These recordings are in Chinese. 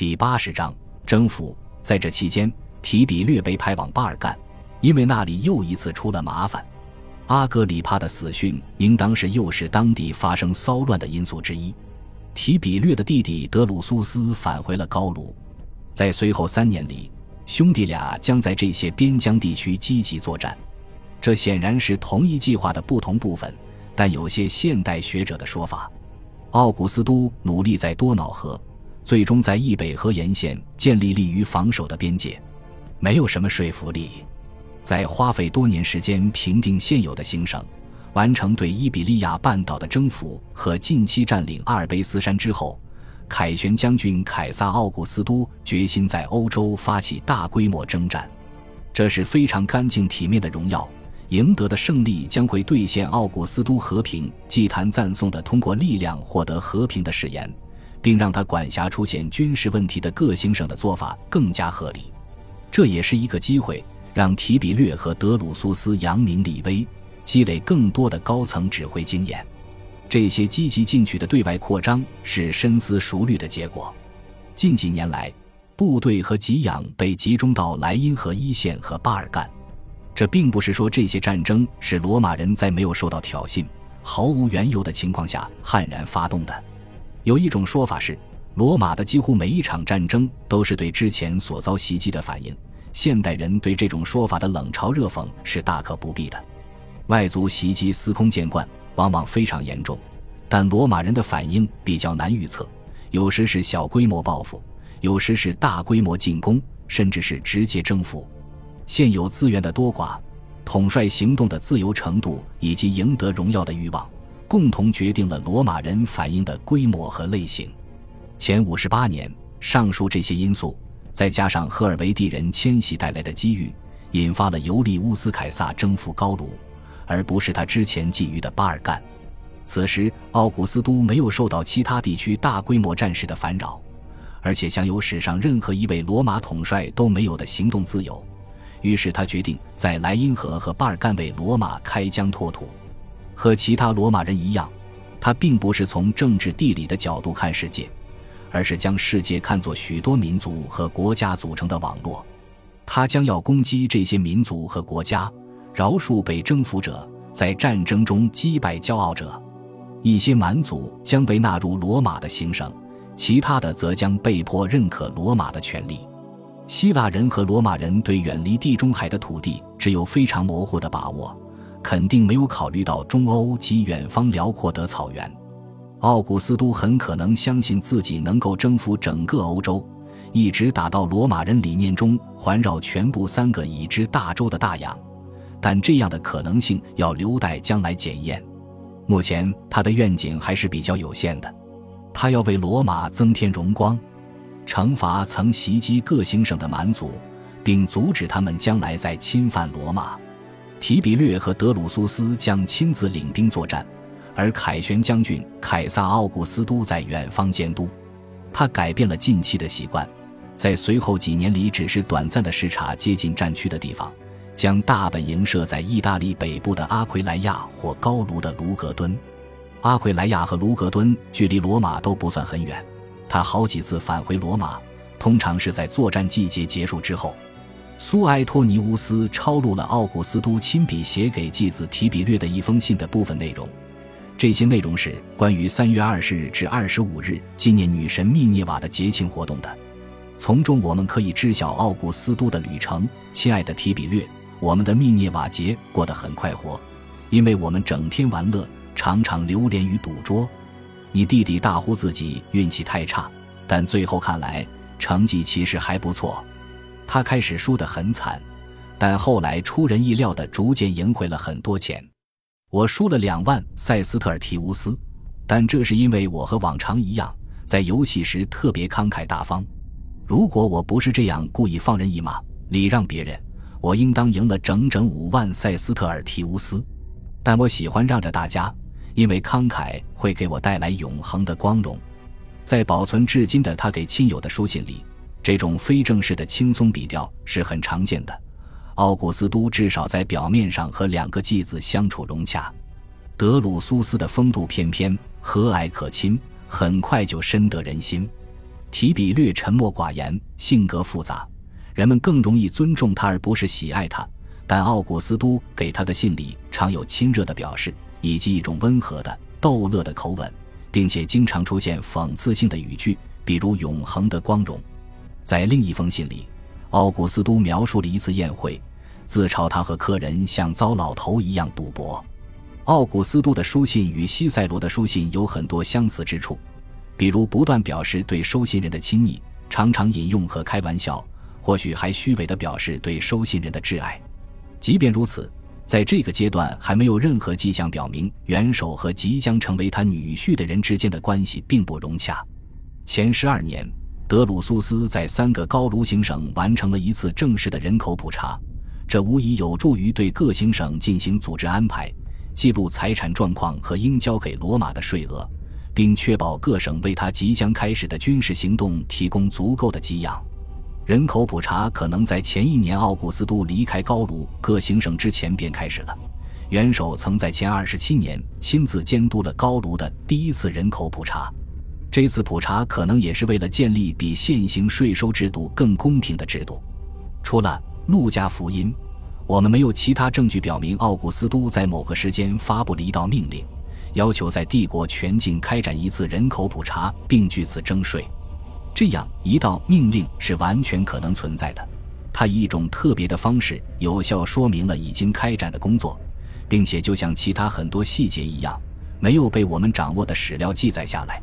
第八十章征服。在这期间，提比略被派往巴尔干，因为那里又一次出了麻烦。阿格里帕的死讯，应当是又是当地发生骚乱的因素之一。提比略的弟弟德鲁苏斯返回了高卢，在随后三年里，兄弟俩将在这些边疆地区积极作战。这显然是同一计划的不同部分，但有些现代学者的说法，奥古斯都努力在多瑙河，最终在易北河沿线建立利于防守的边界，没有什么说服力。在花费多年时间平定现有的行省。完成对伊比利亚半岛的征服和近期占领阿尔卑斯山之后，凯旋将军凯撒·奥古斯都决心在欧洲发起大规模征战。这是非常干净体面的荣耀，赢得的胜利将会兑现奥古斯都和平祭坛赞颂的通过力量获得和平的誓言，并让他管辖出现军事问题的各行省的做法更加合理。这也是一个机会，让提比略和德鲁苏斯扬名立威。积累更多的高层指挥经验，这些积极进取的对外扩张是深思熟虑的结果。近几年来，部队和给养被集中到莱茵河一线和巴尔干。这并不是说这些战争是罗马人在没有受到挑衅、毫无缘由的情况下悍然发动的。有一种说法是，罗马的几乎每一场战争都是对之前所遭袭击的反应。现代人对这种说法的冷嘲热讽是大可不必的。外族袭击司空见惯，往往非常严重，但罗马人的反应比较难预测，有时是小规模报复，有时是大规模进攻，甚至是直接征服。现有资源的多寡、统帅行动的自由程度以及赢得荣耀的欲望，共同决定了罗马人反应的规模和类型。前五十八年，上述这些因素，再加上赫尔维蒂人迁徙带来的机遇，引发了尤利乌斯·凯撒征服高卢。而不是他之前觊觎的巴尔干。此时，奥古斯都没有受到其他地区大规模战事的烦扰，而且享有史上任何一位罗马统帅都没有的行动自由。于是，他决定在莱茵河和巴尔干为罗马开疆拓土。和其他罗马人一样，他并不是从政治地理的角度看世界，而是将世界看作许多民族和国家组成的网络。他将要攻击这些民族和国家。饶恕被征服者，在战争中击败骄傲者。一些蛮族将被纳入罗马的行省，其他的则将被迫认可罗马的权利。希腊人和罗马人对远离地中海的土地只有非常模糊的把握，肯定没有考虑到中欧及远方辽阔的草原。奥古斯都很可能相信自己能够征服整个欧洲，一直打到罗马人理念中环绕全部三个已知大洲的大洋。但这样的可能性要留待将来检验。目前他的愿景还是比较有限的，他要为罗马增添荣光，惩罚曾袭击各行省的蛮族，并阻止他们将来再侵犯罗马。提比略和德鲁苏斯将亲自领兵作战，而凯旋将军凯撒·奥古斯都在远方监督。他改变了近期的习惯，在随后几年里只是短暂的视察接近战区的地方。将大本营设在意大利北部的阿奎莱亚或高卢的卢格敦。阿奎莱亚和卢格敦距离罗马都不算很远。他好几次返回罗马，通常是在作战季节结束之后。苏埃托尼乌斯抄录了奥古斯都亲笔写给继子提比略的一封信的部分内容。这些内容是关于三月二十日至二十五日纪念女神密涅瓦的节庆活动的。从中我们可以知晓奥古斯都的旅程。亲爱的提比略。我们的密涅瓦节过得很快活，因为我们整天玩乐，常常流连于赌桌。你弟弟大呼自己运气太差，但最后看来成绩其实还不错。他开始输得很惨，但后来出人意料的逐渐赢回了很多钱。我输了两万塞斯特尔提乌斯，但这是因为我和往常一样，在游戏时特别慷慨大方。如果我不是这样故意放人一马，礼让别人。我应当赢了整整五万塞斯特尔提乌斯，但我喜欢让着大家，因为慷慨会给我带来永恒的光荣。在保存至今的他给亲友的书信里，这种非正式的轻松笔调是很常见的。奥古斯都至少在表面上和两个继子相处融洽。德鲁苏斯的风度翩翩、和蔼可亲，很快就深得人心。提比略沉默寡言，性格复杂，人们更容易尊重他而不是喜爱他。但奥古斯都给他的信里常有亲热的表示，以及一种温和的逗乐的口吻，并且经常出现讽刺性的语句，比如“永恒的光荣”。在另一封信里，奥古斯都描述了一次宴会，自嘲他和客人像糟老头一样赌博。奥古斯都的书信与西塞罗的书信有很多相似之处，比如不断表示对收信人的亲昵，常常引用和开玩笑，或许还虚伪地表示对收信人的挚爱。即便如此，在这个阶段还没有任何迹象表明元首和即将成为他女婿的人之间的关系并不融洽。前十二年，德鲁苏斯在三个高卢行省完成了一次正式的人口普查，这无疑有助于对各行省进行组织安排，记录财产状况和应交给罗马的税额，并确保各省为他即将开始的军事行动提供足够的给养。人口普查可能在前一年奥古斯都离开高卢各行省之前便开始了。元首曾在前二十七年亲自监督了高卢的第一次人口普查。这次普查可能也是为了建立比现行税收制度更公平的制度。除了《路加福音》，我们没有其他证据表明奥古斯都在某个时间发布了一道命令，要求在帝国全境开展一次人口普查，并据此征税。这样一道命令是完全可能存在的，它以一种特别的方式有效说明了已经开展的工作，并且就像其他很多细节一样，没有被我们掌握的史料记载下来。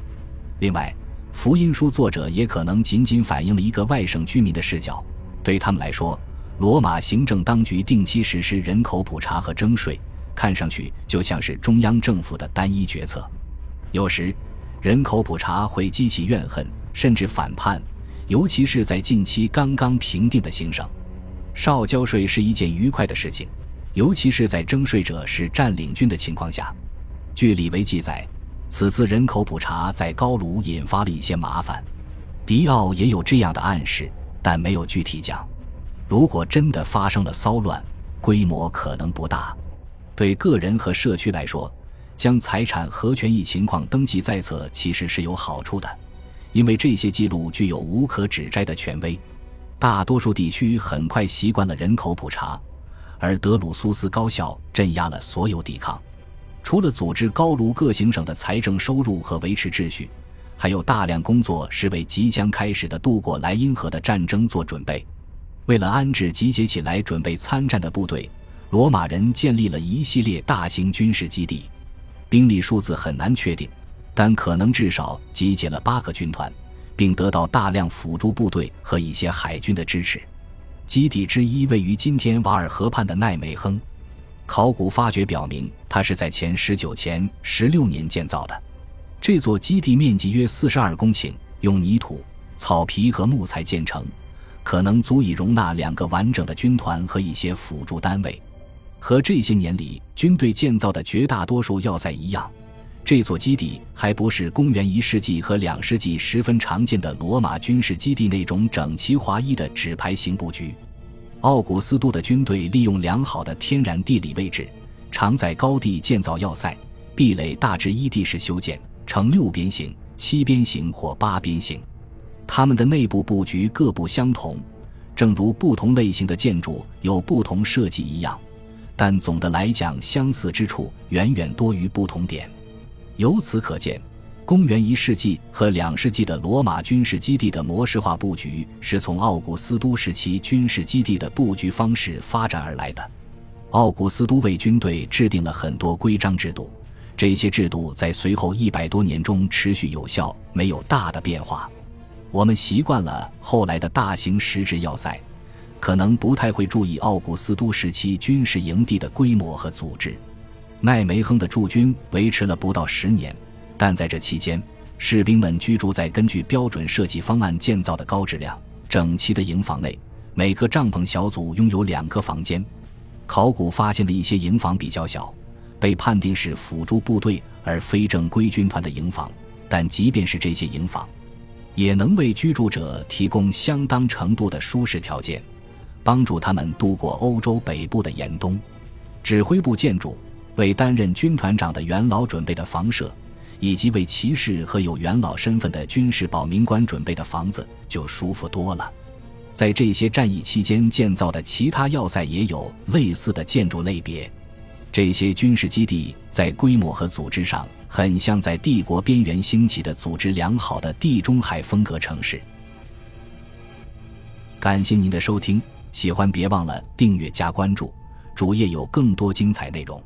另外，福音书作者也可能仅仅反映了一个外省居民的视角，对他们来说，罗马行政当局定期实施人口普查和征税，看上去就像是中央政府的单一决策。有时，人口普查会激起怨恨。甚至反叛，尤其是在近期刚刚平定的行省，少交税是一件愉快的事情，尤其是在征税者是占领军的情况下。据李维记载，此次人口普查在高卢引发了一些麻烦。迪奥也有这样的暗示，但没有具体讲。如果真的发生了骚乱，规模可能不大。对个人和社区来说，将财产和权益情况登记在册其实是有好处的。因为这些记录具有无可指摘的权威，大多数地区很快习惯了人口普查，而德鲁苏斯高效镇压了所有抵抗。除了组织高卢各行省的财政收入和维持秩序，还有大量工作是为即将开始的渡过莱茵河的战争做准备。为了安置集结起来准备参战的部队，罗马人建立了一系列大型军事基地，兵力数字很难确定。但可能至少集结了八个军团，并得到大量辅助部队和一些海军的支持。基地之一位于今天瓦尔河畔的奈梅亨，考古发掘表明，它是在前十九前十六年建造的。这座基地面积约四十二公顷，用泥土、草皮和木材建成，可能足以容纳两个完整的军团和一些辅助单位。和这些年里军队建造的绝大多数要塞一样。这座基地还不是公元一世纪和两世纪十分常见的罗马军事基地那种整齐划一的纸牌型布局。奥古斯都的军队利用良好的天然地理位置，常在高地建造要塞，壁垒大致依地势修建，呈六边形、七边形或八边形。它们的内部布局各不相同，正如不同类型的建筑有不同设计一样，但总的来讲，相似之处远远多于不同点。由此可见，公元一世纪和两世纪的罗马军事基地的模式化布局是从奥古斯都时期军事基地的布局方式发展而来的。奥古斯都为军队制定了很多规章制度，这些制度在随后一百多年中持续有效，没有大的变化。我们习惯了后来的大型实质要塞，可能不太会注意奥古斯都时期军事营地的规模和组织。奈梅亨的驻军维持了不到十年，但在这期间，士兵们居住在根据标准设计方案建造的高质量、整齐的营房内。每个帐篷小组拥有两个房间。考古发现的一些营房比较小，被判定是辅助部队而非正规军团的营房。但即便是这些营房，也能为居住者提供相当程度的舒适条件，帮助他们度过欧洲北部的严冬。指挥部建筑。为担任军团长的元老准备的房舍，以及为骑士和有元老身份的军事保民官准备的房子就舒服多了。在这些战役期间建造的其他要塞也有类似的建筑类别。这些军事基地在规模和组织上很像在帝国边缘兴起的组织良好的地中海风格城市。感谢您的收听，喜欢别忘了订阅加关注，主页有更多精彩内容。